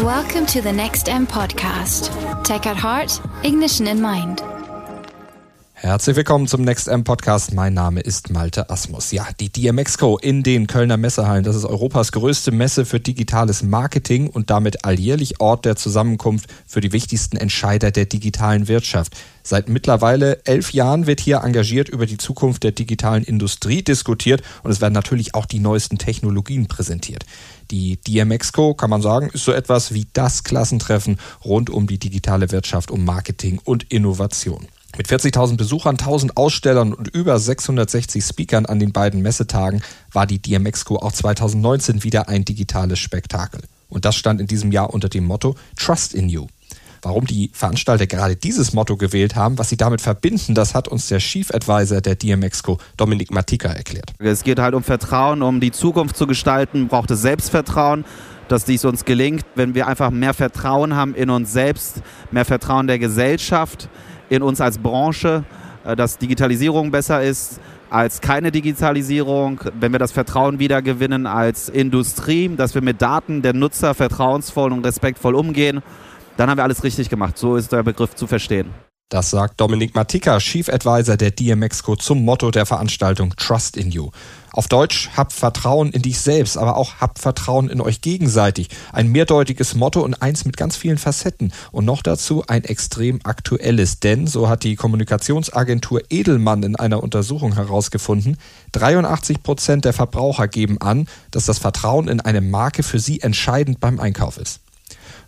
Welcome to the Next M podcast. Tech at heart, ignition in mind. Herzlich willkommen zum Next M Podcast. Mein Name ist Malte Asmus. Ja, die DMXCO in den Kölner Messehallen. Das ist Europas größte Messe für digitales Marketing und damit alljährlich Ort der Zusammenkunft für die wichtigsten Entscheider der digitalen Wirtschaft. Seit mittlerweile elf Jahren wird hier engagiert über die Zukunft der digitalen Industrie diskutiert und es werden natürlich auch die neuesten Technologien präsentiert. Die DMXCO, kann man sagen, ist so etwas wie das Klassentreffen rund um die digitale Wirtschaft, um Marketing und Innovation. Mit 40.000 Besuchern, 1000 Ausstellern und über 660 Speakern an den beiden Messetagen war die DMXCO auch 2019 wieder ein digitales Spektakel. Und das stand in diesem Jahr unter dem Motto Trust in You. Warum die Veranstalter gerade dieses Motto gewählt haben, was sie damit verbinden, das hat uns der Chief Advisor der DMXCO, Dominik Matika, erklärt. Es geht halt um Vertrauen, um die Zukunft zu gestalten, braucht es Selbstvertrauen dass dies uns gelingt, wenn wir einfach mehr Vertrauen haben in uns selbst, mehr Vertrauen der Gesellschaft, in uns als Branche, äh, dass Digitalisierung besser ist als keine Digitalisierung, wenn wir das Vertrauen wieder gewinnen als Industrie, dass wir mit Daten der Nutzer vertrauensvoll und respektvoll umgehen, dann haben wir alles richtig gemacht. So ist der Begriff zu verstehen. Das sagt Dominik Matika, Chief Advisor der DMXCO zum Motto der Veranstaltung Trust in You. Auf Deutsch, habt Vertrauen in dich selbst, aber auch habt Vertrauen in euch gegenseitig. Ein mehrdeutiges Motto und eins mit ganz vielen Facetten. Und noch dazu ein extrem aktuelles, denn, so hat die Kommunikationsagentur Edelmann in einer Untersuchung herausgefunden, 83 Prozent der Verbraucher geben an, dass das Vertrauen in eine Marke für sie entscheidend beim Einkauf ist.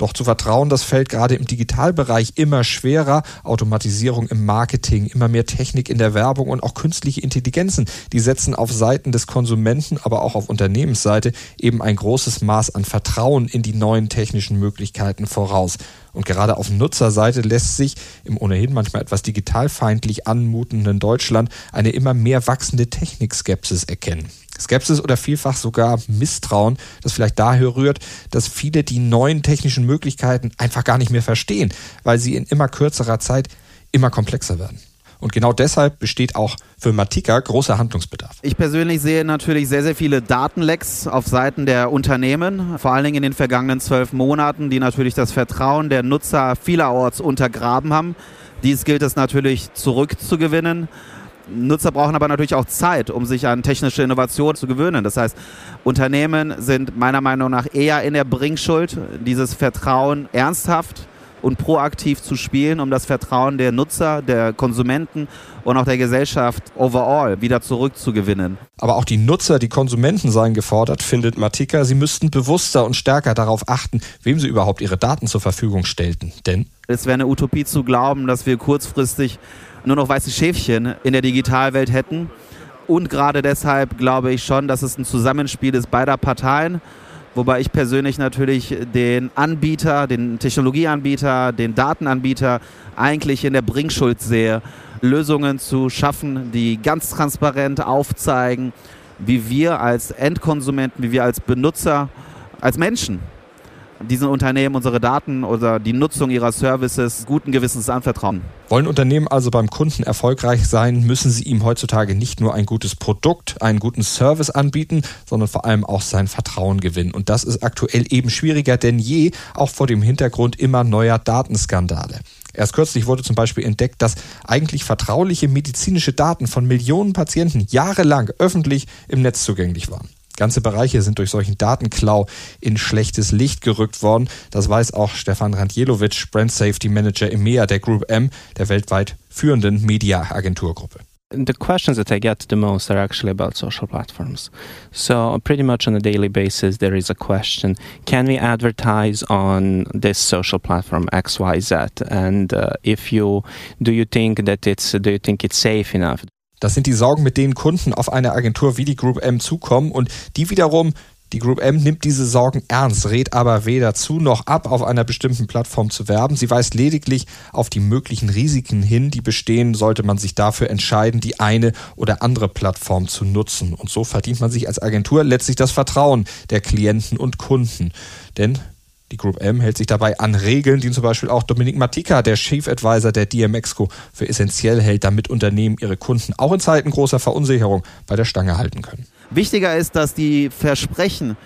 Doch zu vertrauen, das fällt gerade im Digitalbereich immer schwerer. Automatisierung im Marketing, immer mehr Technik in der Werbung und auch künstliche Intelligenzen, die setzen auf Seiten des Konsumenten, aber auch auf Unternehmensseite eben ein großes Maß an Vertrauen in die neuen technischen Möglichkeiten voraus. Und gerade auf Nutzerseite lässt sich im ohnehin manchmal etwas digitalfeindlich anmutenden Deutschland eine immer mehr wachsende Technikskepsis erkennen. Skepsis oder vielfach sogar Misstrauen, das vielleicht daher rührt, dass viele die neuen technischen Möglichkeiten einfach gar nicht mehr verstehen, weil sie in immer kürzerer Zeit immer komplexer werden. Und genau deshalb besteht auch für Matika großer Handlungsbedarf. Ich persönlich sehe natürlich sehr, sehr viele Datenlecks auf Seiten der Unternehmen, vor allen Dingen in den vergangenen zwölf Monaten, die natürlich das Vertrauen der Nutzer vielerorts untergraben haben. Dies gilt es natürlich zurückzugewinnen. Nutzer brauchen aber natürlich auch Zeit, um sich an technische Innovation zu gewöhnen. Das heißt, Unternehmen sind meiner Meinung nach eher in der Bringschuld, dieses Vertrauen ernsthaft und proaktiv zu spielen, um das Vertrauen der Nutzer, der Konsumenten und auch der Gesellschaft overall wieder zurückzugewinnen. Aber auch die Nutzer, die Konsumenten seien gefordert, findet Matika. Sie müssten bewusster und stärker darauf achten, wem sie überhaupt ihre Daten zur Verfügung stellten. Denn es wäre eine Utopie zu glauben, dass wir kurzfristig nur noch weiße Schäfchen in der Digitalwelt hätten. Und gerade deshalb glaube ich schon, dass es ein Zusammenspiel ist beider Parteien. Wobei ich persönlich natürlich den Anbieter, den Technologieanbieter, den Datenanbieter eigentlich in der Bringschuld sehe, Lösungen zu schaffen, die ganz transparent aufzeigen, wie wir als Endkonsumenten, wie wir als Benutzer, als Menschen diesen Unternehmen unsere Daten oder die Nutzung ihrer Services guten Gewissens anvertrauen. Wollen Unternehmen also beim Kunden erfolgreich sein, müssen sie ihm heutzutage nicht nur ein gutes Produkt, einen guten Service anbieten, sondern vor allem auch sein Vertrauen gewinnen. Und das ist aktuell eben schwieriger denn je, auch vor dem Hintergrund immer neuer Datenskandale. Erst kürzlich wurde zum Beispiel entdeckt, dass eigentlich vertrauliche medizinische Daten von Millionen Patienten jahrelang öffentlich im Netz zugänglich waren. Ganze Bereiche sind durch solchen Datenklau in schlechtes Licht gerückt worden. Das weiß auch Stefan Randjelowitsch, Brand Safety Manager EMEA der Group M, der weltweit führenden Media-Agenturgruppe. the questions that I get the most are actually about social platforms. So, pretty much on a daily basis, there is a question Can we advertise on this social platform XYZ? And uh, if you do you think that it's do you think it's safe enough? Das sind die Sorgen, mit denen Kunden auf eine Agentur wie die Group M zukommen und die wiederum die Group M nimmt diese Sorgen ernst, rät aber weder zu noch ab, auf einer bestimmten Plattform zu werben. Sie weist lediglich auf die möglichen Risiken hin, die bestehen, sollte man sich dafür entscheiden, die eine oder andere Plattform zu nutzen. Und so verdient man sich als Agentur letztlich das Vertrauen der Klienten und Kunden. Denn die Group M hält sich dabei an Regeln, die zum Beispiel auch Dominik Matika, der Chief Advisor der DMXCO, für essentiell hält, damit Unternehmen ihre Kunden auch in Zeiten großer Verunsicherung bei der Stange halten können. Wichtiger ist, dass die Versprechen,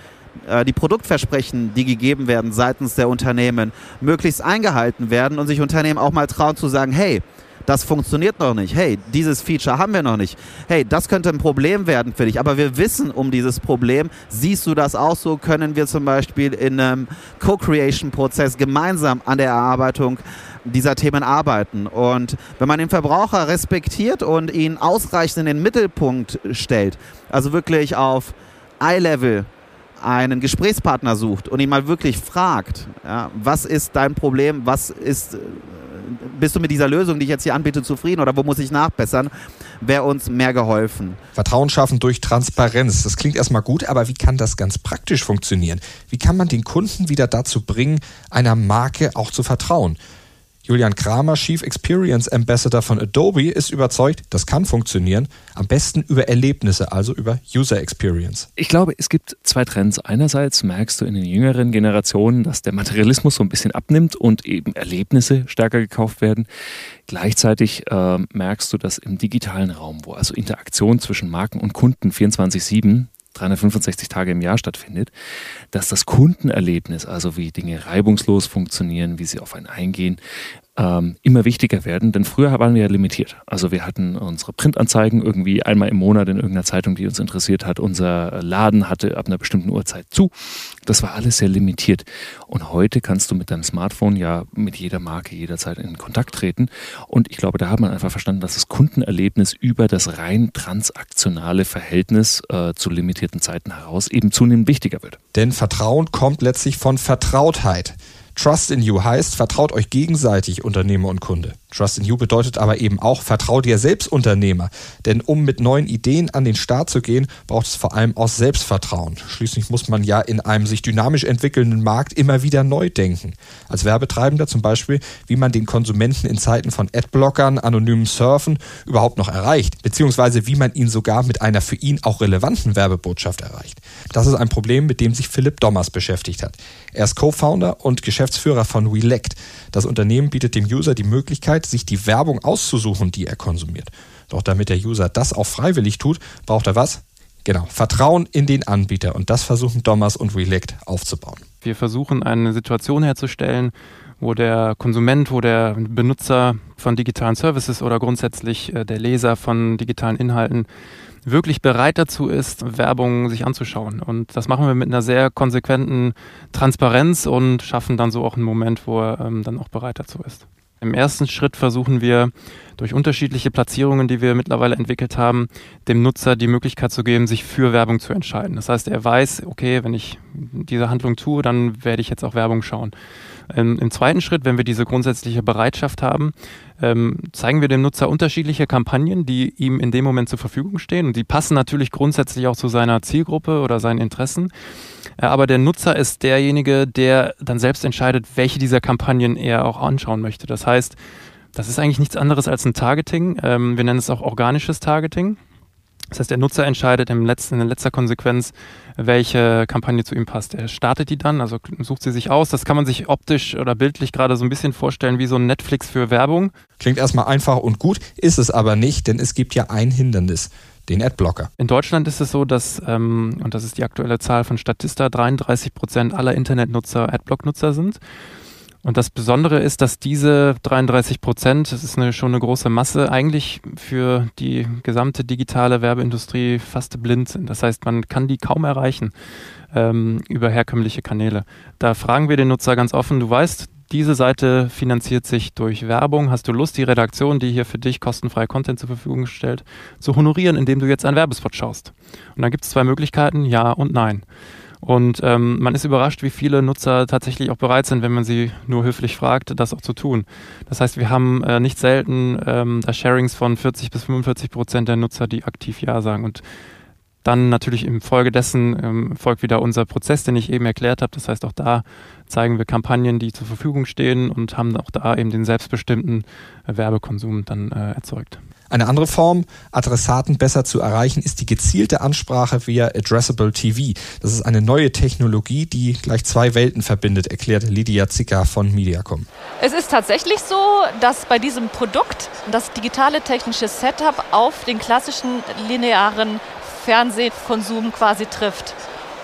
äh, die Produktversprechen, die gegeben werden seitens der Unternehmen, möglichst eingehalten werden und sich Unternehmen auch mal trauen zu sagen, hey, das funktioniert noch nicht. Hey, dieses Feature haben wir noch nicht. Hey, das könnte ein Problem werden für dich. Aber wir wissen um dieses Problem. Siehst du das auch so? Können wir zum Beispiel in einem Co-Creation-Prozess gemeinsam an der Erarbeitung dieser Themen arbeiten. Und wenn man den Verbraucher respektiert und ihn ausreichend in den Mittelpunkt stellt, also wirklich auf Eye-Level einen Gesprächspartner sucht und ihn mal wirklich fragt, ja, was ist dein Problem, was ist, äh, bist du mit dieser Lösung, die ich jetzt hier anbiete, zufrieden oder wo muss ich nachbessern, wäre uns mehr geholfen. Vertrauen schaffen durch Transparenz. Das klingt erstmal gut, aber wie kann das ganz praktisch funktionieren? Wie kann man den Kunden wieder dazu bringen, einer Marke auch zu vertrauen? Julian Kramer, Chief Experience Ambassador von Adobe, ist überzeugt, das kann funktionieren. Am besten über Erlebnisse, also über User Experience. Ich glaube, es gibt zwei Trends. Einerseits merkst du in den jüngeren Generationen, dass der Materialismus so ein bisschen abnimmt und eben Erlebnisse stärker gekauft werden. Gleichzeitig äh, merkst du, dass im digitalen Raum, wo also Interaktion zwischen Marken und Kunden 24-7 365 Tage im Jahr stattfindet, dass das Kundenerlebnis, also wie Dinge reibungslos funktionieren, wie sie auf einen eingehen, ähm, immer wichtiger werden. Denn früher waren wir ja limitiert. Also wir hatten unsere Printanzeigen irgendwie einmal im Monat in irgendeiner Zeitung, die uns interessiert hat. Unser Laden hatte ab einer bestimmten Uhrzeit zu. Das war alles sehr limitiert. Und heute kannst du mit deinem Smartphone ja mit jeder Marke jederzeit in Kontakt treten. Und ich glaube, da hat man einfach verstanden, dass das Kundenerlebnis über das rein transaktionale Verhältnis äh, zu limitierten Zeiten heraus eben zunehmend wichtiger wird. Denn Vertrauen kommt letztlich von Vertrautheit. Trust in You heißt, vertraut euch gegenseitig, Unternehmer und Kunde. Trust in You bedeutet aber eben auch, vertrau dir selbst Unternehmer. Denn um mit neuen Ideen an den Start zu gehen, braucht es vor allem auch Selbstvertrauen. Schließlich muss man ja in einem sich dynamisch entwickelnden Markt immer wieder neu denken. Als Werbetreibender zum Beispiel, wie man den Konsumenten in Zeiten von Adblockern, anonymen Surfen überhaupt noch erreicht, beziehungsweise wie man ihn sogar mit einer für ihn auch relevanten Werbebotschaft erreicht. Das ist ein Problem, mit dem sich Philipp Dommers beschäftigt hat. Er ist Co-Founder und Geschäftsführer von Relect. Das Unternehmen bietet dem User die Möglichkeit, sich die Werbung auszusuchen, die er konsumiert. Doch damit der User das auch freiwillig tut, braucht er was? Genau, Vertrauen in den Anbieter. Und das versuchen Dommers und Relect aufzubauen. Wir versuchen eine Situation herzustellen, wo der Konsument, wo der Benutzer von digitalen Services oder grundsätzlich äh, der Leser von digitalen Inhalten wirklich bereit dazu ist, Werbung sich anzuschauen. Und das machen wir mit einer sehr konsequenten Transparenz und schaffen dann so auch einen Moment, wo er ähm, dann auch bereit dazu ist. Im ersten Schritt versuchen wir durch unterschiedliche Platzierungen, die wir mittlerweile entwickelt haben, dem Nutzer die Möglichkeit zu geben, sich für Werbung zu entscheiden. Das heißt, er weiß, okay, wenn ich diese Handlung tue, dann werde ich jetzt auch Werbung schauen. Ähm, Im zweiten Schritt, wenn wir diese grundsätzliche Bereitschaft haben, ähm, zeigen wir dem Nutzer unterschiedliche Kampagnen, die ihm in dem Moment zur Verfügung stehen. Und die passen natürlich grundsätzlich auch zu seiner Zielgruppe oder seinen Interessen. Äh, aber der Nutzer ist derjenige, der dann selbst entscheidet, welche dieser Kampagnen er auch anschauen möchte. Das heißt, das ist eigentlich nichts anderes als ein Targeting. Ähm, wir nennen es auch organisches Targeting. Das heißt, der Nutzer entscheidet im letzten, in letzter Konsequenz, welche Kampagne zu ihm passt. Er startet die dann, also sucht sie sich aus. Das kann man sich optisch oder bildlich gerade so ein bisschen vorstellen wie so ein Netflix für Werbung. Klingt erstmal einfach und gut, ist es aber nicht, denn es gibt ja ein Hindernis den Adblocker. In Deutschland ist es so, dass, ähm, und das ist die aktuelle Zahl von Statista, 33 Prozent aller Internetnutzer Adblock-Nutzer sind. Und das Besondere ist, dass diese 33 Prozent, das ist eine, schon eine große Masse, eigentlich für die gesamte digitale Werbeindustrie fast blind sind. Das heißt, man kann die kaum erreichen ähm, über herkömmliche Kanäle. Da fragen wir den Nutzer ganz offen, du weißt, diese Seite finanziert sich durch Werbung. Hast du Lust, die Redaktion, die hier für dich kostenfrei Content zur Verfügung stellt, zu honorieren, indem du jetzt einen Werbespot schaust? Und dann gibt es zwei Möglichkeiten, ja und nein. Und ähm, man ist überrascht, wie viele Nutzer tatsächlich auch bereit sind, wenn man sie nur höflich fragt, das auch zu tun. Das heißt, wir haben äh, nicht selten ähm, da Sharings von 40 bis 45 Prozent der Nutzer, die aktiv Ja sagen. Und dann natürlich im Folge dessen ähm, folgt wieder unser Prozess, den ich eben erklärt habe. Das heißt, auch da zeigen wir Kampagnen, die zur Verfügung stehen und haben auch da eben den selbstbestimmten äh, Werbekonsum dann äh, erzeugt. Eine andere Form, Adressaten besser zu erreichen, ist die gezielte Ansprache via Addressable TV. Das ist eine neue Technologie, die gleich zwei Welten verbindet, erklärt Lydia Zicker von Mediacom. Es ist tatsächlich so, dass bei diesem Produkt das digitale technische Setup auf den klassischen linearen Fernsehkonsum quasi trifft.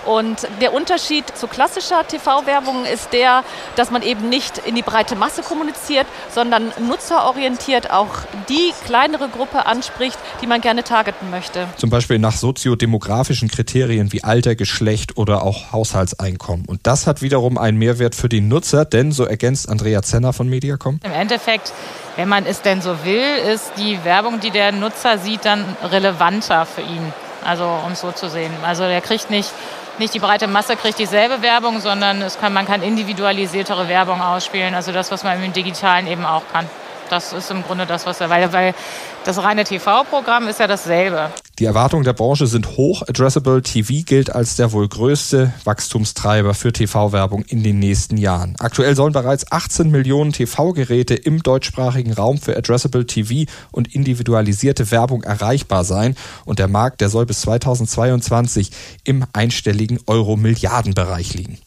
Und der Unterschied zu klassischer TV-Werbung ist der, dass man eben nicht in die breite Masse kommuniziert, sondern nutzerorientiert auch die kleinere Gruppe anspricht, die man gerne targeten möchte. Zum Beispiel nach soziodemografischen Kriterien wie Alter, Geschlecht oder auch Haushaltseinkommen. Und das hat wiederum einen Mehrwert für die Nutzer, denn, so ergänzt Andrea Zenner von Mediacom. Im Endeffekt wenn man es denn so will, ist die Werbung, die der Nutzer sieht, dann relevanter für ihn. Also um es so zu sehen. Also der kriegt nicht, nicht die breite Masse kriegt dieselbe Werbung, sondern kann, man kann individualisiertere Werbung ausspielen. Also das, was man im Digitalen eben auch kann. Das ist im Grunde das, was er, weil, weil das reine TV-Programm ist ja dasselbe. Die Erwartungen der Branche sind hoch. Addressable TV gilt als der wohl größte Wachstumstreiber für TV-Werbung in den nächsten Jahren. Aktuell sollen bereits 18 Millionen TV-Geräte im deutschsprachigen Raum für Addressable TV und individualisierte Werbung erreichbar sein. Und der Markt, der soll bis 2022 im einstelligen Euro-Milliardenbereich liegen.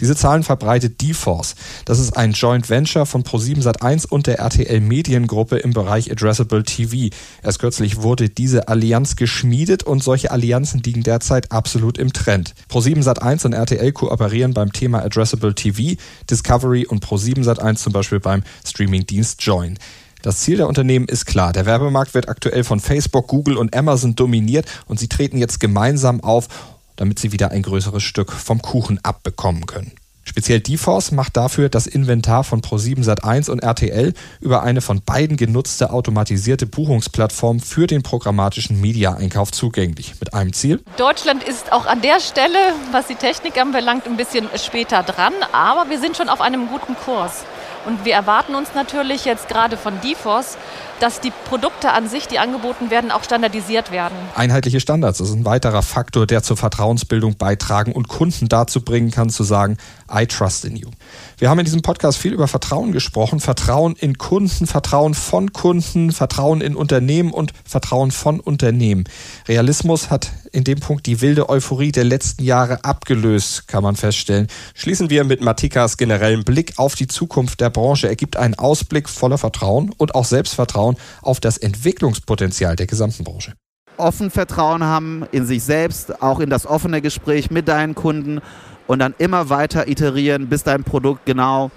Diese Zahlen verbreitet DeForce. Das ist ein Joint Venture von Pro7 Sat1 und der RTL Mediengruppe im Bereich Addressable TV. Erst kürzlich wurde diese Allianz geschmiedet und solche Allianzen liegen derzeit absolut im Trend. Pro7 Sat1 und RTL kooperieren beim Thema Addressable TV, Discovery und Pro7 Sat1 zum Beispiel beim Streamingdienst Join. Das Ziel der Unternehmen ist klar. Der Werbemarkt wird aktuell von Facebook, Google und Amazon dominiert und sie treten jetzt gemeinsam auf damit sie wieder ein größeres Stück vom Kuchen abbekommen können. Speziell DeForce macht dafür das Inventar von Pro7 Sat1 und RTL über eine von beiden genutzte automatisierte Buchungsplattform für den programmatischen Media-Einkauf zugänglich. Mit einem Ziel. Deutschland ist auch an der Stelle, was die Technik anbelangt, ein bisschen später dran, aber wir sind schon auf einem guten Kurs. Und wir erwarten uns natürlich jetzt gerade von DeForce, dass die Produkte an sich, die angeboten werden, auch standardisiert werden. Einheitliche Standards ist ein weiterer Faktor, der zur Vertrauensbildung beitragen und Kunden dazu bringen kann, zu sagen, I trust in you. Wir haben in diesem Podcast viel über Vertrauen gesprochen. Vertrauen in Kunden, Vertrauen von Kunden, Vertrauen in Unternehmen und Vertrauen von Unternehmen. Realismus hat in dem Punkt die wilde Euphorie der letzten Jahre abgelöst, kann man feststellen. Schließen wir mit Matikas generellen Blick auf die Zukunft der Branche. Er gibt einen Ausblick voller Vertrauen und auch Selbstvertrauen auf das Entwicklungspotenzial der gesamten Branche offen Vertrauen haben in sich selbst, auch in das offene Gespräch mit deinen Kunden und dann immer weiter iterieren, bis dein Produkt genau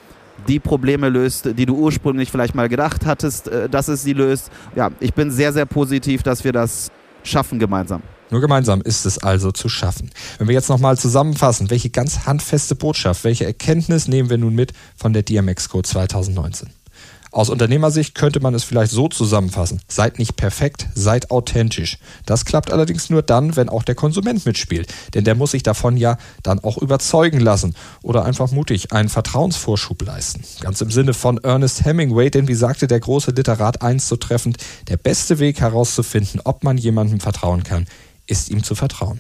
die Probleme löst, die du ursprünglich vielleicht mal gedacht hattest, äh, dass es sie löst. Ja, ich bin sehr, sehr positiv, dass wir das schaffen gemeinsam. Nur gemeinsam ist es also zu schaffen. Wenn wir jetzt nochmal zusammenfassen, welche ganz handfeste Botschaft, welche Erkenntnis nehmen wir nun mit von der DMX Code 2019? Aus Unternehmersicht könnte man es vielleicht so zusammenfassen. Seid nicht perfekt, seid authentisch. Das klappt allerdings nur dann, wenn auch der Konsument mitspielt. Denn der muss sich davon ja dann auch überzeugen lassen oder einfach mutig einen Vertrauensvorschub leisten. Ganz im Sinne von Ernest Hemingway, denn wie sagte der große Literat einst so treffend, der beste Weg herauszufinden, ob man jemandem vertrauen kann, ist ihm zu vertrauen.